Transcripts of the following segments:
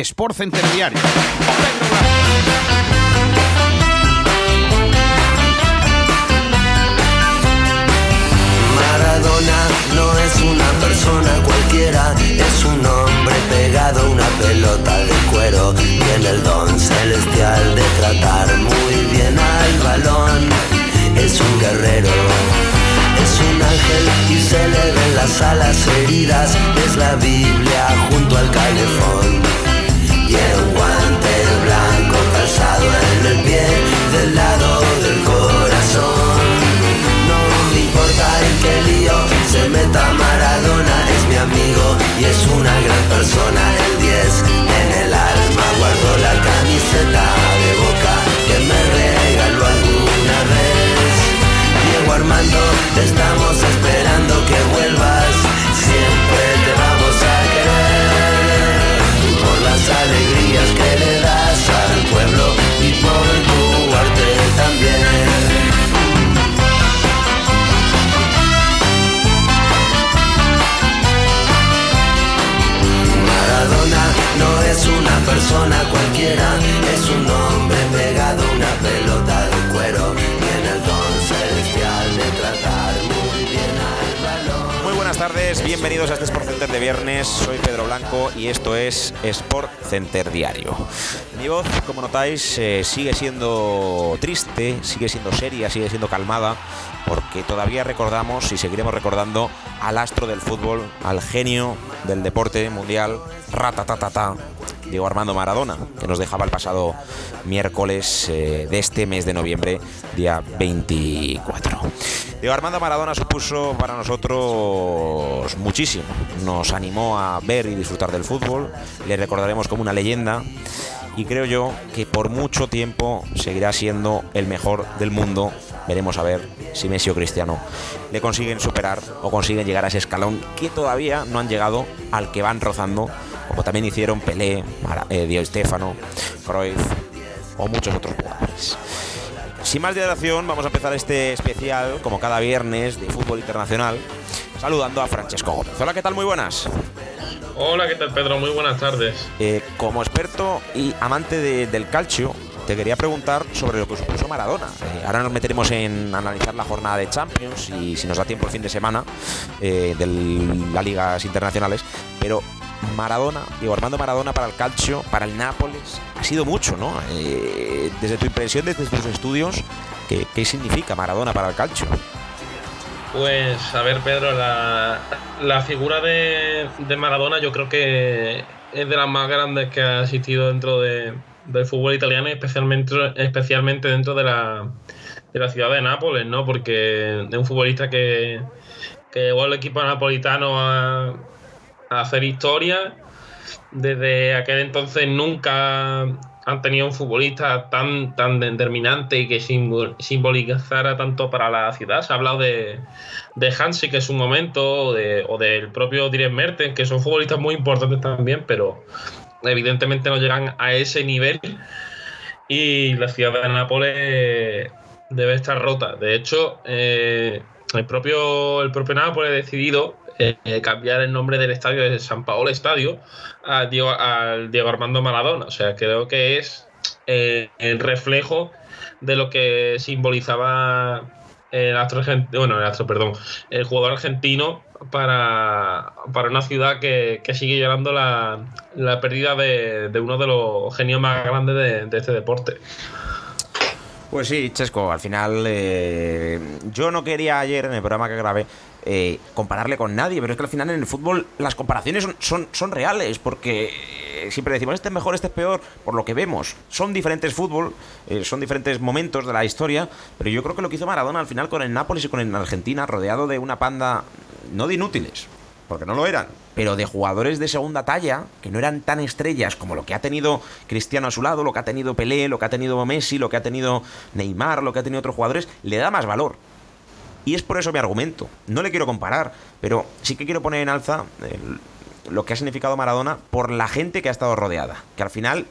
Sport Center. Maradona no es una persona cualquiera, es un hombre pegado a una pelota de cuero. Tiene el don celestial de tratar muy bien al balón. Es un guerrero, es un ángel y se le ven las alas heridas. Es la Biblia junto al calefón. Tiene un guante blanco calzado en el pie del lado del corazón. No me importa en qué lío se meta Maradona, es mi amigo y es una gran persona. El 10 en el alma guardo la camiseta de boca que me regaló alguna vez. Diego Armando, te estamos esperando bienvenidos a este Sport Center de viernes. Soy Pedro Blanco y esto es Sport Center Diario. Mi voz, como notáis, eh, sigue siendo triste, sigue siendo seria, sigue siendo calmada, porque todavía recordamos y seguiremos recordando al astro del fútbol, al genio del deporte mundial, ratatatata, Diego Armando Maradona, que nos dejaba el pasado miércoles eh, de este mes de noviembre, día 24. Diego Armando Maradona supuso para nosotros muchísimo. Nos animó a ver y disfrutar del fútbol. Le recordaremos como una leyenda. Y creo yo que por mucho tiempo seguirá siendo el mejor del mundo. Veremos a ver si Messi o Cristiano le consiguen superar o consiguen llegar a ese escalón que todavía no han llegado al que van rozando, como también hicieron Pelé, eh, Di Stéfano, Cruyff o muchos otros jugadores. Sin más dilación, vamos a empezar este especial, como cada viernes, de fútbol internacional, saludando a Francesco Gómez. Hola, ¿qué tal? Muy buenas. Hola, ¿qué tal Pedro? Muy buenas tardes. Eh, como experto y amante de- del calcio, te quería preguntar sobre lo que supuso Maradona. Eh, ahora nos meteremos en analizar la jornada de Champions y si nos da tiempo el fin de semana eh, de las ligas internacionales, pero Maradona, digo Armando Maradona para el calcio, para el Nápoles, ha sido mucho, ¿no? Eh, desde tu impresión, desde tus estudios, ¿qué, significa Maradona para el calcio? Pues a ver Pedro, la, figura de Maradona yo creo que es de las más grandes que ha existido dentro de- del fútbol italiano, especialmente, especialmente dentro de la, de la ciudad de Nápoles, ¿no? Porque es un futbolista que, que llevó al equipo napolitano a, a hacer historia. Desde aquel entonces nunca han tenido un futbolista tan, tan determinante y que simbol- simbolizara tanto para la ciudad. Se ha hablado de, de Hansi, que es un momento, o, de- del propio Direct Mertens, que son futbolistas muy importantes también, pero evidentemente no llegan a ese nivel. Y la ciudad de Nápoles debe estar rota. De hecho, eh, el, propio, el propio Nápoles ha decidido eh, cambiar el nombre del estadio de San Paolo Estadio a Diego, al Diego Armando Maradona. O sea, creo que es eh, el reflejo de lo que simbolizaba el astro, bueno, el astro, perdón, el jugador argentino para, para una ciudad que, que sigue llorando la, la pérdida de, de uno de los genios más grandes de, este deporte. Pues sí, Chesco, al final eh, yo no quería ayer en el programa que grabé eh, compararle con nadie, pero es que al final en el fútbol las comparaciones son, son, son reales, porque eh, siempre decimos este es mejor, este es peor, por lo que vemos. Son diferentes fútbol, eh, son diferentes momentos de la historia, pero yo creo que lo que hizo Maradona al final con el Nápoles y con el Argentina, rodeado de una panda, no de inútiles, porque no lo eran, pero de jugadores de segunda talla, que no eran tan estrellas como lo que ha tenido Cristiano a su lado, lo que ha tenido Pelé, lo que ha tenido Messi, lo que ha tenido Neymar, lo que ha tenido otros jugadores, le da más valor. Y es por eso mi argumento. No le quiero comparar, pero sí que quiero poner en alza el- lo que ha significado Maradona por la gente que ha estado rodeada, que al final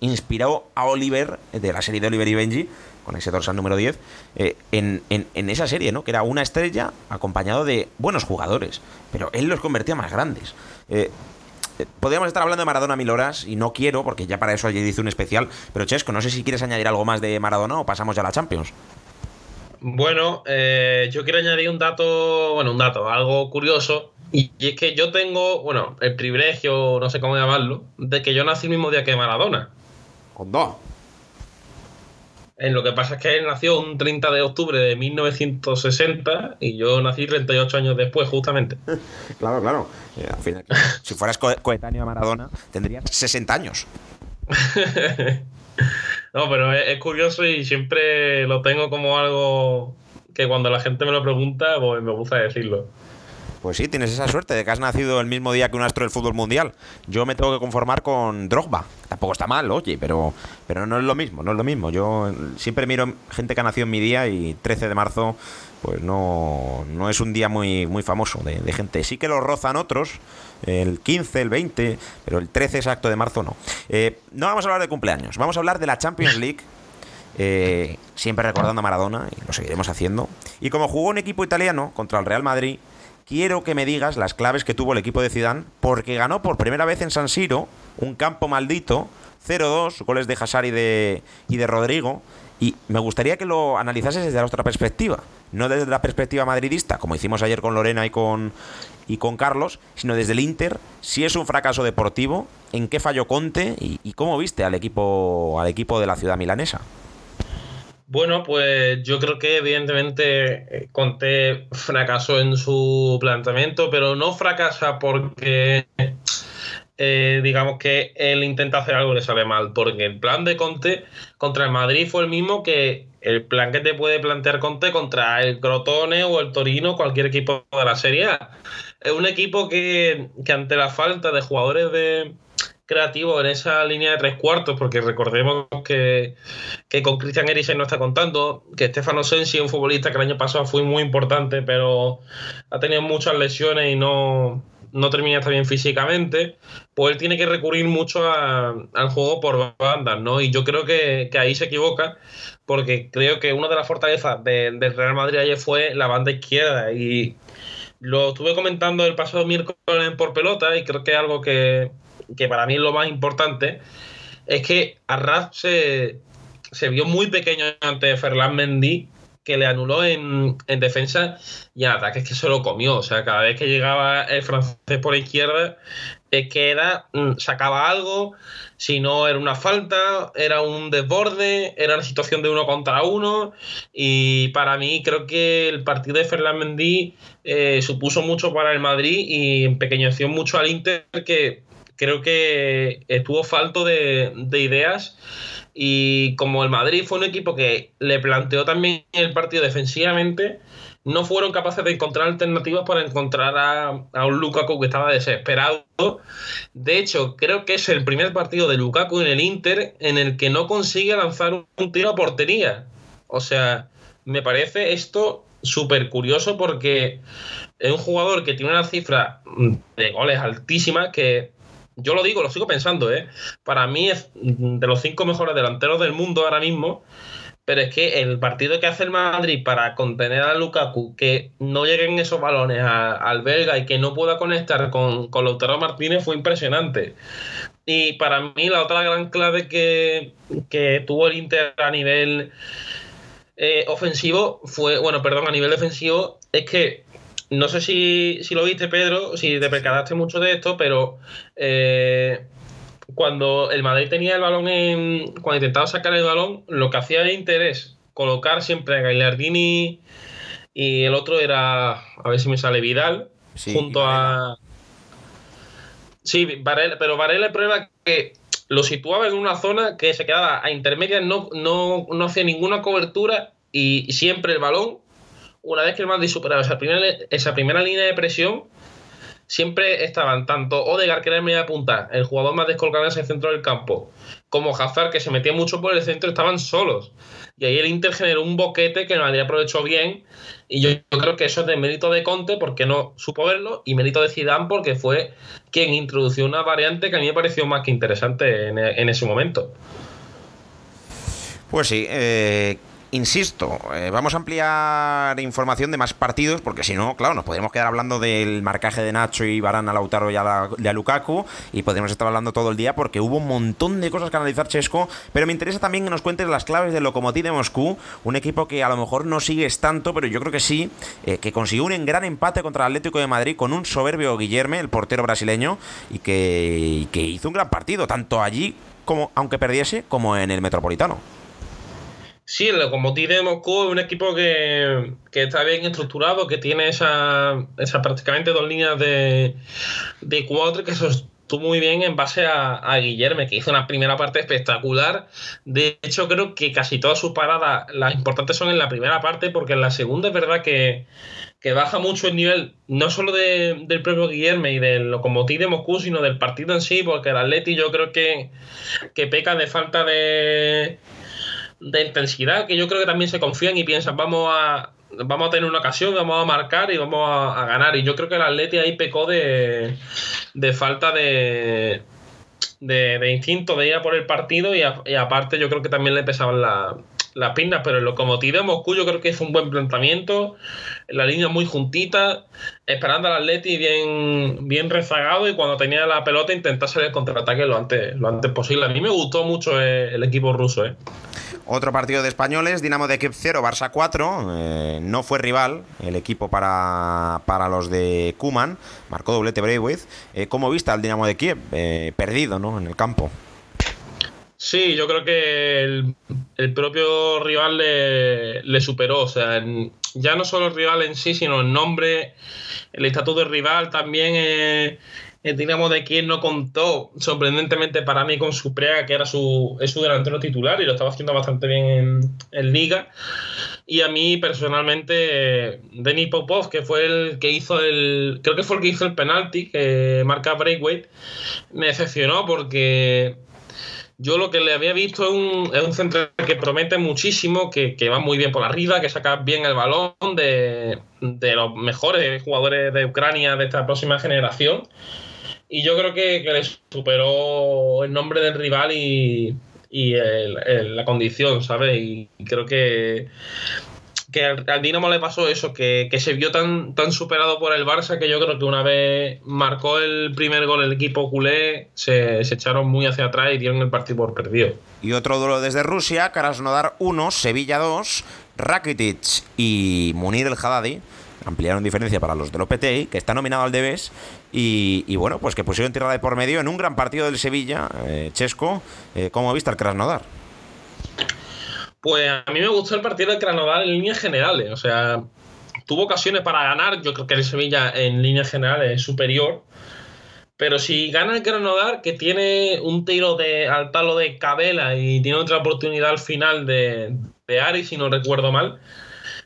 inspiró a Oliver, de la serie de Oliver y Benji, con ese dorsal número 10, eh, en, en- en esa serie, ¿no? Que era una estrella acompañado de buenos jugadores, pero él los convertía más grandes. Eh, eh, podríamos estar hablando de Maradona mil horas y no quiero, porque ya para eso ayer hice un especial. Pero Chesco, no sé si quieres añadir algo más de Maradona o pasamos ya a la Champions. Bueno, eh, yo quiero añadir un dato, bueno, un dato, algo curioso. Y, es que yo tengo, bueno, el privilegio, no sé cómo llamarlo, de que yo nací el mismo día que Maradona. Con dos. En lo que pasa es que él nació un 30 de octubre de 1960 y yo nací 38 años después, justamente. claro, claro. Eh, al final, si fueras coetáneo a Maradona, tendrías 60 años. no, pero es, curioso y siempre lo tengo como algo que cuando la gente me lo pregunta, pues me gusta decirlo. Pues sí, tienes esa suerte de que has nacido el mismo día que un astro del fútbol mundial. Yo me tengo que conformar con Drogba. Tampoco está mal, oye, pero, pero no es lo mismo, no es lo mismo. Yo siempre miro gente que ha nacido en mi día y 13 de marzo, pues no, no es un día muy, muy famoso de, gente. Sí que lo rozan otros, el 15, el 20, pero el 13 exacto de marzo no. Eh, no vamos a hablar de cumpleaños, vamos a hablar de la Champions League. Eh, siempre recordando a Maradona, y lo seguiremos haciendo. Y como jugó un equipo italiano contra el Real Madrid, quiero que me digas las claves que tuvo el equipo de Zidane, porque ganó por primera vez en San Siro, un campo maldito, 0-2, goles de Hazard y de, y de Rodrigo, y me gustaría que lo analizases desde la otra perspectiva, no desde la perspectiva madridista, como hicimos ayer con Lorena y con, y con Carlos, sino desde el Inter, si es un fracaso deportivo, en qué falló Conte y, y cómo viste al equipo, al equipo de la ciudad milanesa. Bueno, pues yo creo que evidentemente eh, Conte fracasó en su planteamiento, pero no fracasa porque eh, digamos que él intenta hacer algo y le sale mal, porque el plan de Conte contra el Madrid fue el mismo que el plan que te puede plantear Conte contra el Crotone o el Torino, cualquier equipo de la Serie A. Es un equipo que, que ante la falta de jugadores de, creativo en esa línea de tres cuartos, porque recordemos que, con Christian Eriksen no está contando, que Stefano Sensi, un futbolista que el año pasado fue muy importante, pero ha tenido muchas lesiones y no, no termina estar bien físicamente, pues él tiene que recurrir mucho al juego por bandas, ¿no? Y yo creo que, ahí se equivoca, porque creo que una de las fortalezas del Real Madrid ayer fue la banda izquierda y lo estuve comentando el pasado miércoles por pelota y creo que es algo que, que para mí es lo más importante, es que Arras se, se vio muy pequeño ante Ferland Mendy, que le anuló en, defensa y en ataques que se lo comió. O sea, cada vez que llegaba el francés por la izquierda, es que era, mm, sacaba algo, si no era una falta, era un desborde, era una situación de uno contra uno. Y para mí creo que el partido de Ferland Mendy eh, supuso mucho para el Madrid y empequeñeció mucho al Inter que creo que estuvo falto de, ideas y como el Madrid fue un equipo que le planteó también el partido defensivamente, no fueron capaces de encontrar alternativas para encontrar a, un Lukaku que estaba desesperado. De hecho, creo que es el primer partido de Lukaku en el Inter en el que no consigue lanzar un tiro a portería. O sea, me parece esto súper curioso porque es un jugador que tiene una cifra de goles altísima que yo lo digo, lo sigo pensando, ¿eh? Para mí es de los cinco mejores delanteros del mundo ahora mismo. Pero es que el partido que hace el Madrid para contener a Lukaku, que no lleguen esos balones al belga y que no pueda conectar con, con Lautaro Martínez fue impresionante. Y para mí la otra gran clave que, tuvo el Inter a nivel eh, ofensivo fue, bueno, perdón, a nivel defensivo, es que no sé si, lo viste, Pedro, si te percataste mucho de esto, pero eh, cuando el Madrid tenía el balón en. Cuando intentaba sacar el balón, lo que hacía el interés colocar siempre a Gagliardini y el otro era. A ver si me sale Vidal, junto a. Sí, Varela, pero Varela prueba que lo situaba en una zona que se quedaba a intermedias, no, no, no hacía ninguna cobertura y siempre el balón una vez que el Madrid superaba esa primera, esa primera línea de presión, siempre estaban tanto Odegaard, que era el media punta, el jugador más descolgado en ese centro del campo, como Hazard, que se metía mucho por el centro, estaban solos. Y ahí el Inter generó un boquete que el Madrid aprovechó bien. Y yo, creo que eso es de mérito de Conte porque no supo verlo y mérito de Zidane porque fue quien introdujo una variante que a mí me pareció más que interesante en, ese momento. Pues sí, eh, insisto, eh, vamos a ampliar información de más partidos, porque si no, claro, nos podríamos quedar hablando del marcaje de Nacho y Barán a Lautaro y a, de Lukaku, y podríamos estar hablando todo el día porque hubo un montón de cosas que analizar Chesco, pero me interesa también que nos cuentes las claves del Lokomotiv de Moscú, un equipo que a lo mejor no sigues tanto, pero yo creo que sí, eh, que consiguió un gran empate contra el Atlético de Madrid con un soberbio Guillerme, el portero brasileño, y que, que hizo un gran partido, tanto allí como, aunque perdiese, como en el Metropolitano. Sí, el Lokomotiv de Moscú es un equipo que, está bien estructurado, que tiene esa, esa prácticamente dos líneas de, de cuatro que sostuvo muy bien en base a, a Guillermo, que hizo una primera parte espectacular. De hecho, creo que casi todas sus paradas, las importantes son en la primera parte, porque en la segunda es verdad que, baja mucho el nivel, no solo del propio Guillermo y del Lokomotiv de Moscú, sino del partido en sí, porque el Atleti yo creo que, que peca de falta de de intensidad que yo creo que también se confían y piensan, vamos a, vamos a tener una ocasión, vamos a marcar y vamos a, ganar. Y yo creo que el Atleti ahí pecó de, de falta de, de, instinto de ir a por el partido y, aparte yo creo que también le pesaban las pintas, pero el Lokomotiv de Moscú yo creo que fue un buen planteamiento, la línea muy juntita, esperando al Atleti bien, bien rezagado y cuando tenía la pelota intentar hacer el contraataque lo antes, lo antes posible. A mí me gustó mucho el, el equipo ruso. ¿eh? Otro partido de españoles, Dinamo de Kiev 0, Barça 4. Eh, no fue rival el equipo para, para los de Kuman. Marcó doblete Braithwaite. Eh, ¿Cómo viste al Dinamo de Kiev? Eh, perdido ¿no? en el campo. Sí, yo creo que el, propio rival le, superó. O sea, ya no solo el rival en sí, sino el nombre, el estatus de rival también digamos, de quien no contó sorprendentemente para mí con su prega, que era su, es su delantero titular y lo estaba haciendo bastante bien en, Liga. Y a mí personalmente, Denis Popov, que fue el que hizo el. Creo que fue el que hizo el penalti, que marca Breakweight, me decepcionó porque yo lo que le había visto es un, es un centro que promete muchísimo, que, que, va muy bien por arriba, que saca bien el balón de, de los mejores jugadores de Ucrania de esta próxima generación. Y yo creo que, le superó el nombre del rival y, la condición, ¿sabes? Y creo que, al, Dinamo le pasó eso, que, se vio tan, superado por el Barça que yo creo que una vez marcó el primer gol el equipo culé, se, echaron muy hacia atrás y dieron el partido por perdido. Y otro duelo desde Rusia, Krasnodar 1, Sevilla 2, Rakitic y Munir el Haddadi ampliaron diferencia para los del OPTI, que está nominado al Debes, y, bueno, pues que pusieron tierra de por medio en un gran partido del Sevilla, eh, Chesco, eh, ¿cómo viste al Krasnodar? Pues a mí me gustó el partido del Krasnodar en líneas generales, o sea, tuvo ocasiones para ganar, yo creo que el Sevilla en líneas generales es superior, pero si gana el Krasnodar, que tiene un tiro de, al palo de Cabela y tiene otra oportunidad al final de, de Ari, si no recuerdo mal,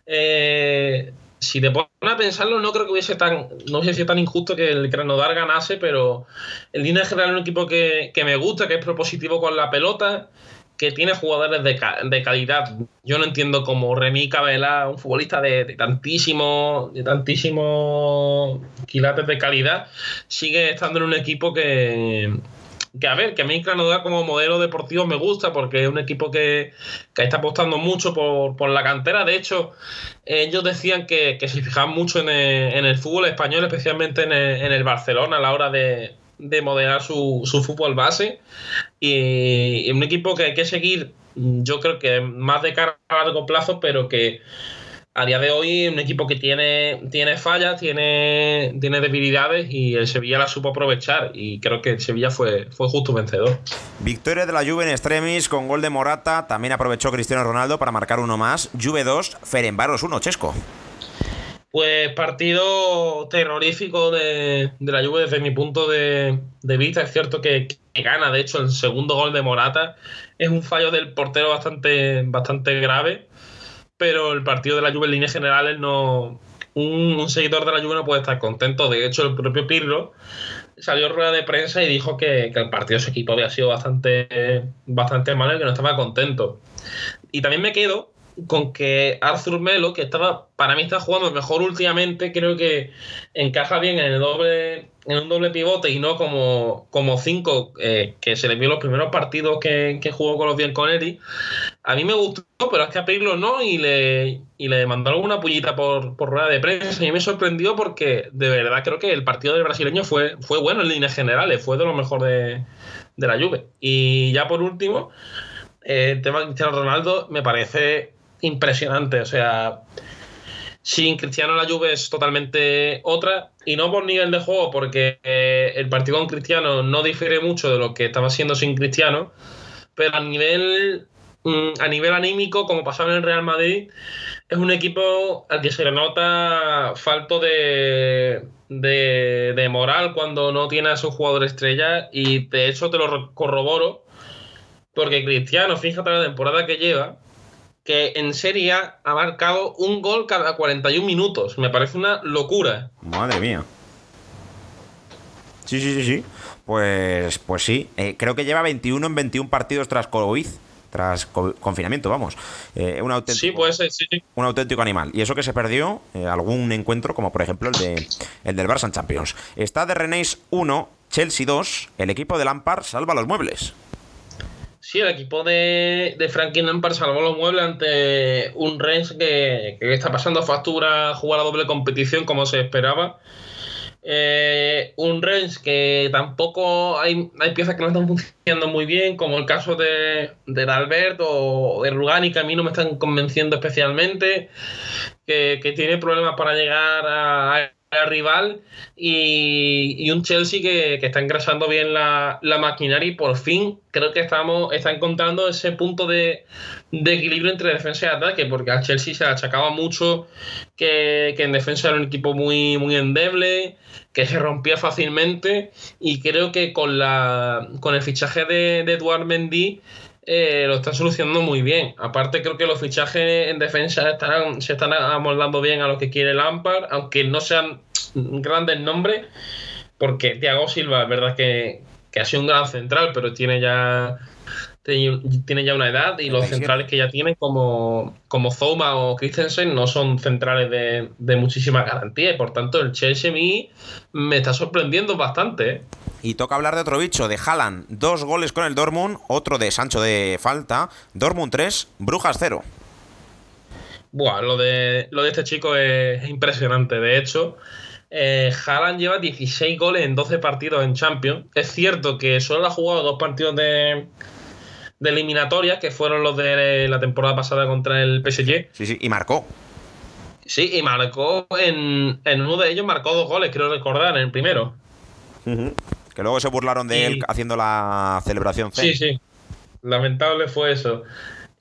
eh, si te pones a pensarlo, no creo que hubiese tan, no hubiese sido tan injusto que el Krasnodar ganase, pero el línea general es un equipo que, me gusta, que es propositivo con la pelota, que tiene jugadores de, calidad. Yo no entiendo cómo Remy Cabela, un futbolista de, de tantísimo, de tantísimos quilates de calidad, sigue estando en un equipo que, que a ver, que a mí Krasnodar como modelo deportivo me gusta porque es un equipo que, está apostando mucho por, la cantera. De hecho, ellos decían que, se fijaban mucho en el, fútbol español, especialmente en el, Barcelona a la hora de, modelar su, fútbol base. Y, y un equipo que hay que seguir, yo creo que más de cara a largo plazo, pero que a día de hoy un equipo que tiene, tiene fallas, tiene, tiene debilidades y el Sevilla la supo aprovechar y creo que el Sevilla fue, fue justo vencedor. Victoria de la Juve en extremis con gol de Morata, también aprovechó Cristiano Ronaldo para marcar uno más. Juve 2, Ferenbaros 1, Chesco. Pues partido terrorífico de, la Juve desde mi punto de, vista. Es cierto que, que, gana, de hecho, el segundo gol de Morata es un fallo del portero bastante, bastante grave pero el partido de la Juve en líneas generales no. Un, seguidor de la Juve no puede estar contento. De hecho, el propio Pirlo salió rueda de prensa y dijo que, el partido de su equipo había sido bastante, bastante malo y que no estaba contento. Y también me quedo con que Arthur Melo, que estaba, para mí está jugando mejor últimamente, creo que encaja bien en el doble en un doble pivote y no como, como cinco eh, que se le vio los primeros partidos que, jugó con los Bianconeri, a mí me gustó, pero es que a Pirlo no y le, y le mandaron una pullita por, por rueda de prensa. Y me sorprendió porque de verdad creo que el partido del brasileño fue, fue bueno en líneas generales, fue de lo mejor de, de la Juve. Y ya por último, eh, el tema de Cristiano Ronaldo me parece impresionante, o sea sin Cristiano la Juve es totalmente otra y no por nivel de juego porque eh, el partido con Cristiano no difiere mucho de lo que estaba siendo sin Cristiano, pero a nivel mm, a nivel anímico como pasaba en el Real Madrid es un equipo al que se le nota falto de, de, de moral cuando no tiene a su jugador estrella y de hecho te lo corroboro porque Cristiano, fíjate la temporada que lleva, que en Serie A ha marcado un gol cada 41 minutos. Me parece una locura. Madre mía. Sí, sí, sí, sí. Pues, pues sí. Eh, creo que lleva 21 en 21 partidos tras COVID. Tras confinamiento, vamos. Eh, un auténtico, sí, puede ser, sí, Un auténtico animal. Y eso que se perdió eh, algún encuentro, como por ejemplo el, de, el del Barça en Champions. Está de Renéis 1, Chelsea 2. El equipo de Lampard salva los muebles. Sí, el equipo de, de Frankie salvó los muebles ante un Rennes que, está pasando factura jugar a doble competición como se esperaba. Eh, un Rennes que tampoco hay, hay piezas que no están funcionando muy bien, como el caso de, de Dalbert o de Rugani, que a mí no me están convenciendo especialmente, que, que tiene problemas para llegar a rival y, un Chelsea que, está engrasando bien la, maquinaria y por fin creo que estamos está encontrando ese punto de, equilibrio entre defensa y ataque porque a Chelsea se achacaba mucho que, en defensa era un equipo muy, muy endeble que se rompía fácilmente y creo que con, la, con el fichaje de, de Mendy eh, lo está solucionando muy bien. Aparte, creo que los fichajes en defensa están, se están amoldando bien a lo que quiere Lampard, aunque no sean grandes nombres, porque Thiago Silva es verdad que, que ha sido un gran central, pero tiene ya tiene ya una edad y los centrales que ya tiene como, como Zoma o Christensen no son centrales de, de muchísima garantía y por tanto el Chelsea me está sorprendiendo bastante. Y toca hablar de otro bicho, de Haaland. Dos goles con el Dortmund, otro de Sancho de falta. Dortmund 3, Brujas 0. Buah, lo de, lo de este chico es impresionante. De hecho, eh, Haaland lleva 16 goles en 12 partidos en Champions. Es cierto que solo ha jugado dos partidos de, de eliminatorias, que fueron los de la temporada pasada contra el PSG. Sí, sí, y marcó. Sí, y marcó en, en uno de ellos, marcó dos goles, creo recordar, en el primero. Que luego se burlaron de él haciendo la celebración. Sí, sí. Lamentable fue eso.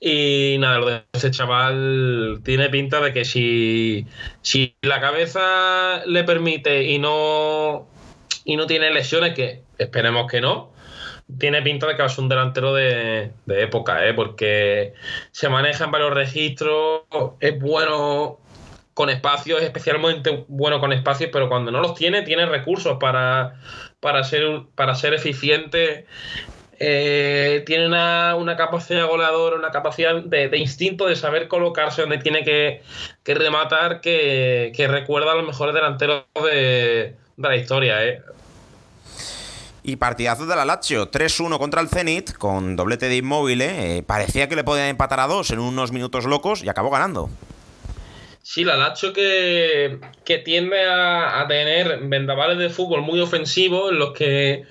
Y nada, lo de ese chaval tiene pinta de que si, si la cabeza le permite y no, y no tiene lesiones, que esperemos que no, tiene pinta de que va a ser un delantero de, de época, ¿eh? porque se maneja en varios registros, es bueno con espacios, es especialmente bueno con espacios, pero cuando no los tiene, tiene recursos para, para ser, para ser eficiente. Eh, tiene una, capacidad goleadora, una capacidad de, instinto de saber colocarse donde tiene que, rematar que, recuerda a los mejores delanteros de, la historia. ¿eh? Y partidazo de la Lazio, 3-1 contra el Zenit, con doblete de inmóvil. Eh, parecía que le podían empatar a dos en unos minutos locos y acabó ganando. Sí, la Lacho que, tiende a, tener vendavales de fútbol muy ofensivos, en los que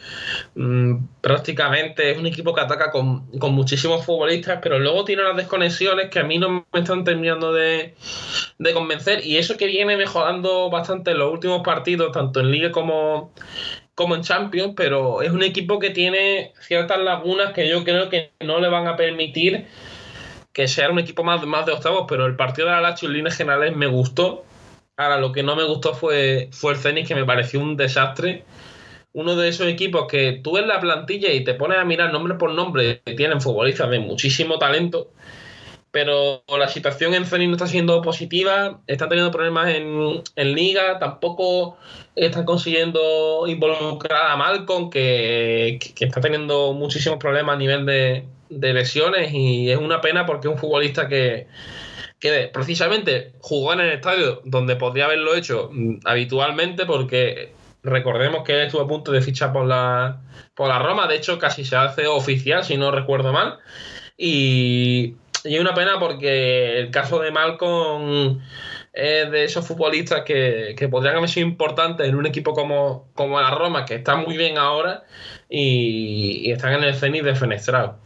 mm, prácticamente es un equipo que ataca con, muchísimos futbolistas, pero luego tiene las desconexiones que a mí no me están terminando de, convencer. Y eso que viene mejorando bastante en los últimos partidos, tanto en Liga como, como en Champions, pero es un equipo que tiene ciertas lagunas que yo creo que no le van a permitir que sea un equipo más, de octavos, pero el partido de la Lazio en líneas generales me gustó. Ahora, lo que no me gustó fue, fue el Zenit, que me pareció un desastre. Uno de esos equipos que tú ves la plantilla y te pones a mirar nombre por nombre, que tienen futbolistas de muchísimo talento, pero la situación en Zenit no está siendo positiva, están teniendo problemas en, en liga, tampoco están consiguiendo involucrar a Malcolm, que, que está teniendo muchísimos problemas a nivel de, de lesiones y es una pena porque es un futbolista que, precisamente jugó en el estadio donde podría haberlo hecho mm, habitualmente porque recordemos que él estuvo a punto de fichar por la, por la Roma, de hecho casi se hace oficial, si no recuerdo mal. Y, y es una pena porque el caso de Malcolm es de esos futbolistas que, podrían haber sido importantes en un equipo como, como la Roma, que está muy bien ahora y, están en el cenit de Fenestrado.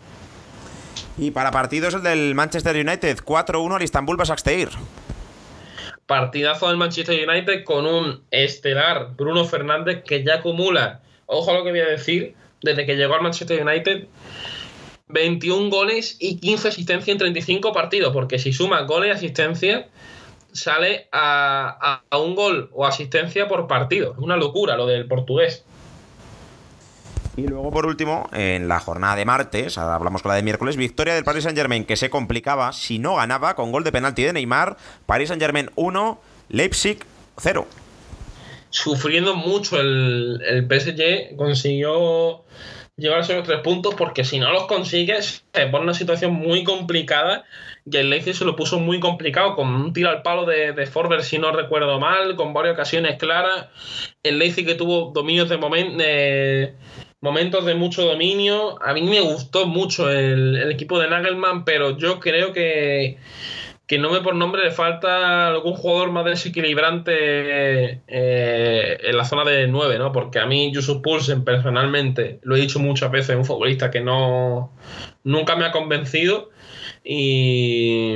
Y para partidos el del Manchester United, 4-1 al Istanbul Basaksehir. Partidazo del Manchester United con un estelar Bruno Fernández que ya acumula, ojo a lo que voy a decir, desde que llegó al Manchester United, 21 goles y 15 asistencias en 35 partidos, porque si suma goles y asistencias, sale a, un gol o asistencia por partido. Es una locura lo del portugués. Y luego, por último, en la jornada de martes, hablamos con la de miércoles, victoria del Paris Saint-Germain que se complicaba si no ganaba con gol de penalti de Neymar. Paris Saint-Germain 1, Leipzig 0. Sufriendo mucho el, el PSG, consiguió llevarse los tres puntos porque si no los consigues, se pone una situación muy complicada y el Leipzig se lo puso muy complicado con un tiro al palo de, de Forber, si no recuerdo mal, con varias ocasiones claras. El Leipzig que tuvo dominios de, momentos de mucho dominio. A mí me gustó mucho el, el equipo de Nagelman, pero yo creo que que no me por nombre le falta algún jugador más desequilibrante eh, en la zona de 9, ¿no? Porque a mí Yusuf Pulsen personalmente, lo he dicho muchas veces, es un futbolista que no nunca me ha convencido y,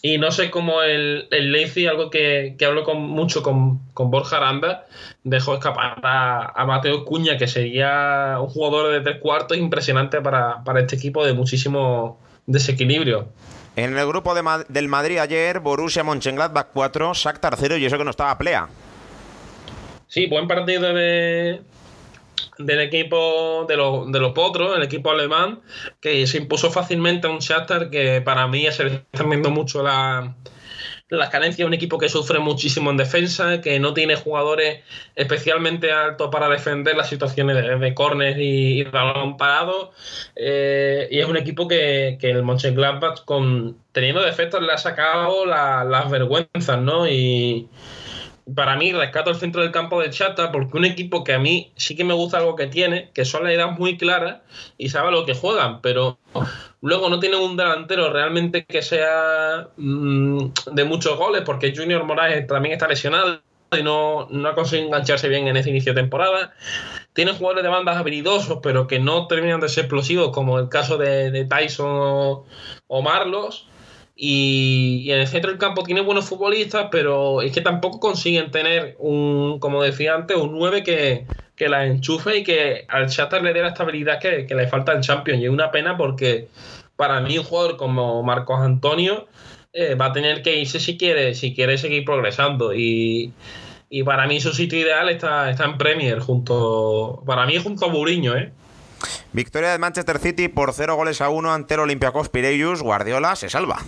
y no sé cómo el, el Leipzig, algo que, que hablo con, mucho con, con, Borja Aranda, dejó escapar a, Mateo Cuña, que sería un jugador de tres cuartos impresionante para, para este equipo de muchísimo desequilibrio. En el grupo del Madrid ayer, Borussia Mönchengladbach 4, Shakhtar 0 y eso que no estaba Plea. Sí, buen partido de, del equipo de, los, de los potros, el equipo alemán, que se impuso fácilmente a un Shakhtar que para mí se está viendo mucho la, las carencias, un equipo que sufre muchísimo en defensa, que no tiene jugadores especialmente altos para defender las situaciones de, de córner y, balón parado. Eh, y es un equipo que, que el Mönchengladbach, con, teniendo defectos, le ha sacado las vergüenzas, ¿no? Y, para mí rescato el centro del campo de Chata porque un equipo que a mí sí que me gusta algo que tiene, que son las ideas muy claras y sabe lo que juegan, pero luego no tienen un delantero realmente que sea mm, de muchos goles porque Junior Moraes también está lesionado y no, no ha conseguido engancharse bien en ese inicio de temporada. Tienen jugadores de bandas habilidosos, pero que no terminan de ser explosivos, como el caso de, Tyson o Marlos. Y, en el centro del campo tiene buenos futbolistas, pero es que tampoco consiguen tener un, como decía antes, un 9 que, la enchufe y que al Shakhtar le dé la estabilidad que, le falta al Champions. Y es una pena porque para mí un jugador como Marcos Antonio eh, va a tener que irse si quiere, si quiere seguir progresando. Y, para mí su sitio ideal está, está en Premier, junto para mí junto a Mourinho, ¿eh? Victoria de Manchester City por 0 goles a 1 ante el Olympiacos Pireus. Guardiola se salva.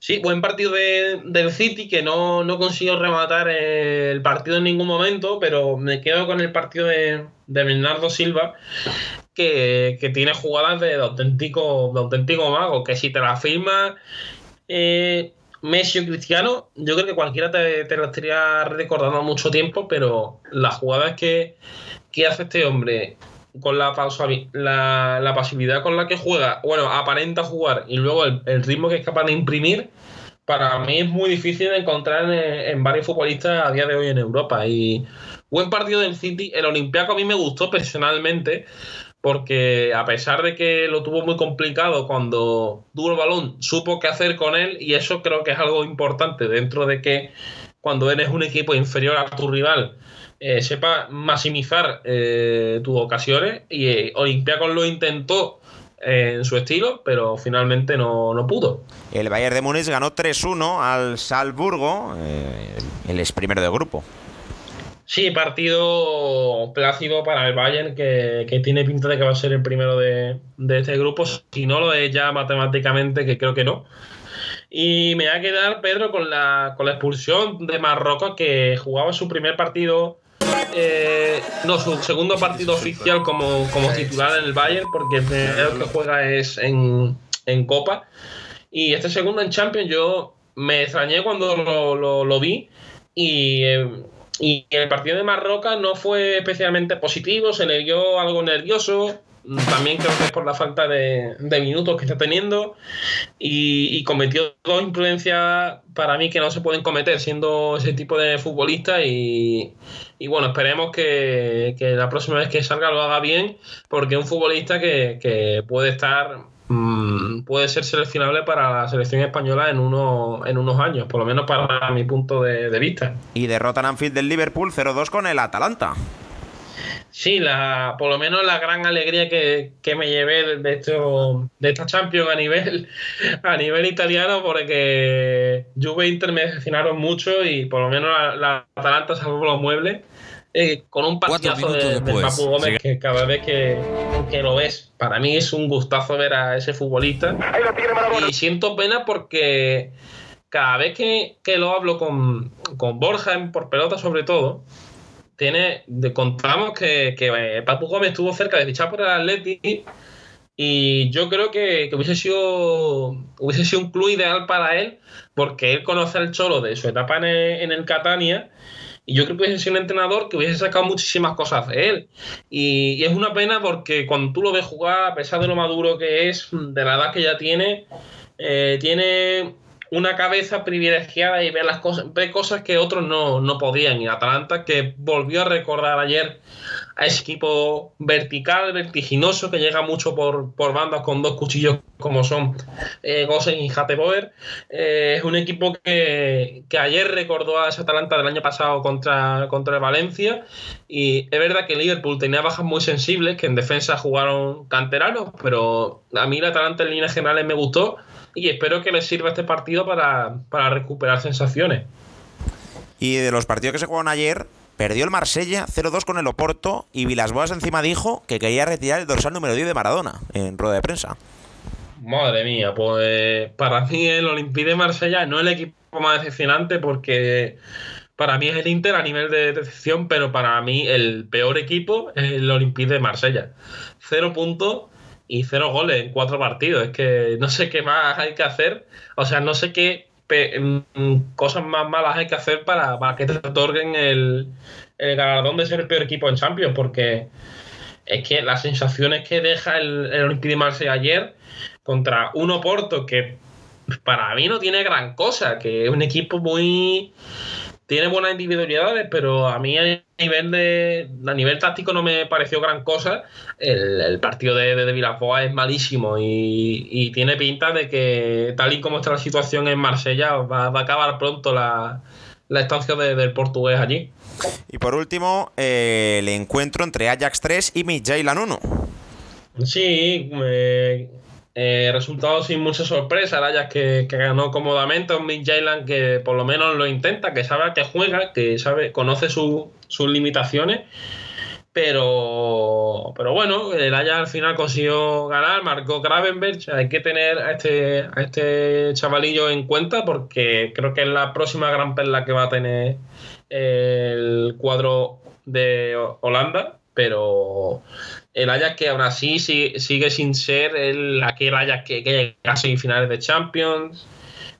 Sí, buen partido del City que no, no consiguió rematar el partido en ningún momento, pero me quedo con el partido de, Bernardo Silva, que, tiene jugadas de, auténtico, de auténtico mago, que si te la firma eh, Messi o Cristiano, yo creo que cualquiera te, te lo estaría recordando mucho tiempo, pero las jugadas que, que hace este hombre con la, la, la, pasividad con la que juega, bueno, aparenta jugar y luego el, ritmo que es capaz de imprimir, para mí es muy difícil encontrar en, varios futbolistas a día de hoy en Europa. Y buen partido del City, el Olympiaco a mí me gustó personalmente, porque a pesar de que lo tuvo muy complicado cuando el balón, supo qué hacer con él y eso creo que es algo importante dentro de que cuando eres un equipo inferior a tu rival, eh, sepa maximizar eh, tus ocasiones y eh, Olympiacos lo intentó en su estilo, pero finalmente no, pudo. El Bayern de Múnich ganó 3-1 al Salzburgo, él es primero de grupo. Sí, partido plácido para el Bayern que, tiene pinta de que va a ser el primero de, de, este grupo, si no lo es ya matemáticamente, que creo que no. Y me va a quedar, Pedro, con la, con la expulsión de Marruecos, que jugaba su primer partido eh, no, su segundo partido oficial como, como titular en el Bayern, porque el que juega es en, Copa. Y este segundo en Champions yo me extrañé cuando lo, vi y, eh, y el partido de Marroca no fue especialmente positivo, se le vio algo nervioso. También creo que es por la falta de, minutos que está teniendo. Y, cometió dos imprudencias para mí que no se pueden cometer siendo ese tipo de futbolista. Y, bueno, esperemos que, la próxima vez que salga lo haga bien, porque es un futbolista que, que puede estar Mm, puede ser seleccionable para la selección española en, uno, en unos años, por lo menos para mi punto de, vista. Y derrotan Anfield del Liverpool 0-2 con el Atalanta. Sí, la, por lo menos la gran alegría que, me llevé de, esto, de esta Champions a nivel, a nivel italiano, porque Juve e Inter me decepcionaron mucho y por lo menos la, la Atalanta salvó los muebles. Eh, con un partidazo de, de Papu Gómez que cada vez que, lo ves, para mí es un gustazo ver a ese futbolista. y siento pena porque cada vez que, lo hablo con, Borja, por pelota sobre todo, tiene, contamos que, que eh, Papu Gómez estuvo cerca de fichar por el Atleti y yo creo que, hubiese, sido, hubiese sido un club ideal para él porque él conoce el Cholo de su etapa en en el Catania y yo creo que hubiese sido un entrenador que hubiese sacado muchísimas cosas de él. Y, es una pena porque cuando tú lo ves jugar, a pesar de lo maduro que es, de la edad que ya tiene, eh, tiene una cabeza privilegiada y ve las cosas, ve cosas que otros no, no podían. Y Atalanta, que volvió a recordar ayer a ese equipo vertical, vertiginoso, que llega mucho por, bandas con dos cuchillos como son eh, Gosen y Hateboer. Eh, es un equipo que, ayer recordó a ese Atalanta del año pasado contra, contra el Valencia. Y es verdad que Liverpool tenía bajas muy sensibles, que en defensa jugaron canteranos, pero a mí el Atalanta en líneas generales me gustó y espero que les sirva este partido para, para recuperar sensaciones. Y de los partidos que se jugaron ayer, Perdió el Marsella 0-2 con el Oporto y Vilasboas encima dijo que quería retirar el dorsal número 10 de Maradona en rueda de prensa. Madre mía, pues para mí el Olympique de Marsella no es el equipo más decepcionante porque para mí es el Inter a nivel de decepción, pero para mí el peor equipo es el Olympique de Marsella. Cero puntos y cero goles en cuatro partidos. Es que no sé qué más hay que hacer. O sea, no sé qué cosas más malas hay que hacer para, que te otorguen el, galardón de ser el peor equipo en Champions, porque es que las sensaciones que deja el, el Olympique de Marsella ayer contra un Oporto que para mí no tiene gran cosa, que es un equipo muy tiene buenas individualidades, pero a mí a nivel de a nivel táctico no me pareció gran cosa. El, partido de, de, es malísimo y, tiene pinta de que tal y como está la situación en Marsella va, a acabar pronto la, estancia del portugués allí. Y por último, eh, el encuentro entre Ajax 3 y Midtjylland 1. Sí, eh, eh, resultado sin mucha sorpresa, el Ajax que, ganó cómodamente, un Mick Jalen que por lo menos lo intenta, que sabe a qué juega, que sabe, conoce sus limitaciones. Pero, pero bueno, el Ajax al final consiguió ganar, marcó Gravenberg. Hay que tener a este, a este chavalillo en cuenta porque creo que es la próxima gran perla que va a tener el cuadro de Holanda. Pero el Ajax que aún así sigue, sin ser el, aquel Ajax que, llega a semifinales de Champions,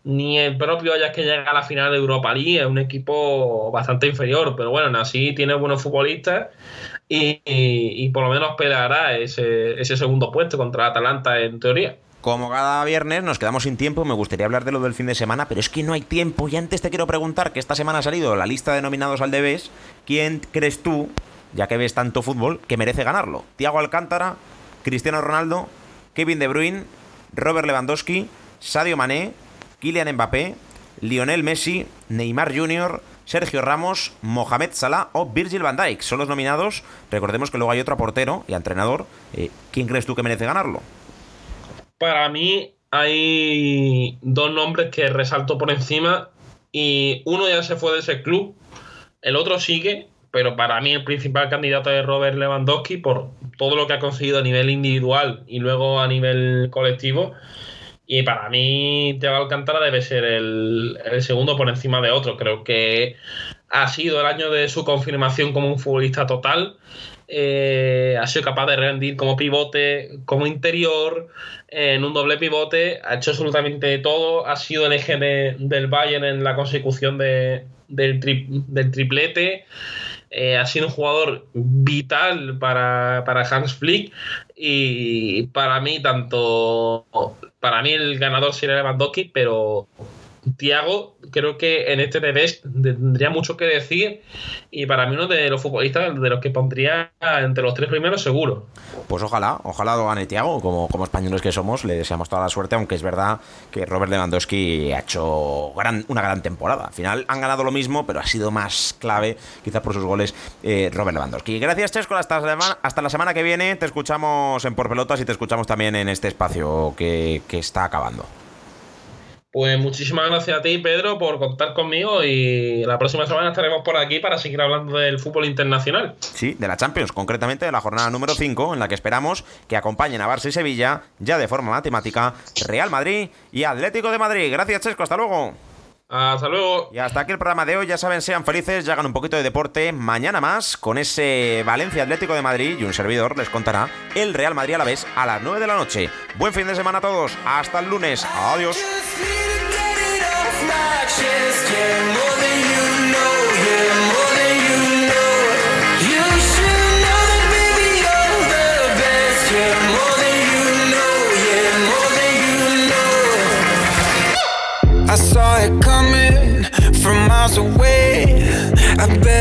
ni el propio Ajax que llega a la final de Europa League, es un equipo bastante inferior, pero bueno, aún así tiene buenos futbolistas y, por lo menos peleará ese, ese segundo puesto contra Atalanta en teoría. Como cada viernes nos quedamos sin tiempo, me gustaría hablar de lo del fin de semana, pero es que no hay tiempo. Y antes te quiero preguntar que esta semana ha salido la lista de nominados al Debes. ¿Quién crees tú ya que ves tanto fútbol, que merece ganarlo. Tiago Alcántara, Cristiano Ronaldo, Kevin De Bruyne, Robert Lewandowski, Sadio Mané, Kylian Mbappé, Lionel Messi, Neymar Jr., Sergio Ramos, Mohamed Salah o Virgil van Dijk. Son los nominados. Recordemos que luego hay otro portero y entrenador. Eh, ¿Quién crees tú que merece ganarlo? Para mí hay dos nombres que resalto por encima y uno ya se fue de ese club, el otro sigue pero para mí el principal candidato es Robert Lewandowski por todo lo que ha conseguido a nivel individual y luego a nivel colectivo. Y para mí, Thiago Alcántara debe ser el, segundo por encima de otro. Creo que ha sido el año de su confirmación como un futbolista total. eh, ha sido capaz de rendir como pivote, como interior, en un doble pivote, ha hecho absolutamente todo, ha sido el eje del Bayern en la consecución del, triplete. Eh, ha sido un jugador vital para, para Hans Flick y para mí tanto para mí el ganador sería Lewandowski pero Tiago creo que en este test tendría mucho que decir y para mí uno de los futbolistas de los que pondría entre los tres primeros seguro. Pues ojalá, ojalá lo gane Tiago, como, como españoles que somos, le deseamos toda la suerte, aunque es verdad que Robert Lewandowski ha hecho gran, una gran temporada. Al final han ganado lo mismo, pero ha sido más clave, quizás por sus goles, eh, Robert Lewandowski. Gracias, Chesco, hasta, la semana que viene. Te escuchamos en Por Pelotas y te escuchamos también en este espacio que está acabando. Pues muchísimas gracias a ti, Pedro, por contar conmigo y la próxima semana estaremos por aquí para seguir hablando del fútbol internacional. Sí, de la Champions, concretamente de la jornada número 5, en la que esperamos que acompañen a Barça y Sevilla, ya de forma matemática, Real Madrid y Atlético de Madrid. Gracias, Chesco, hasta luego. Hasta luego. Y hasta aquí el programa de hoy. Ya saben, sean felices, ya hagan un poquito de deporte. Mañana más, con ese Valencia Atlético de Madrid y un servidor les contará el Real Madrid a la vez a las 9 de la noche. Buen fin de semana a todos. Hasta el lunes. Adiós.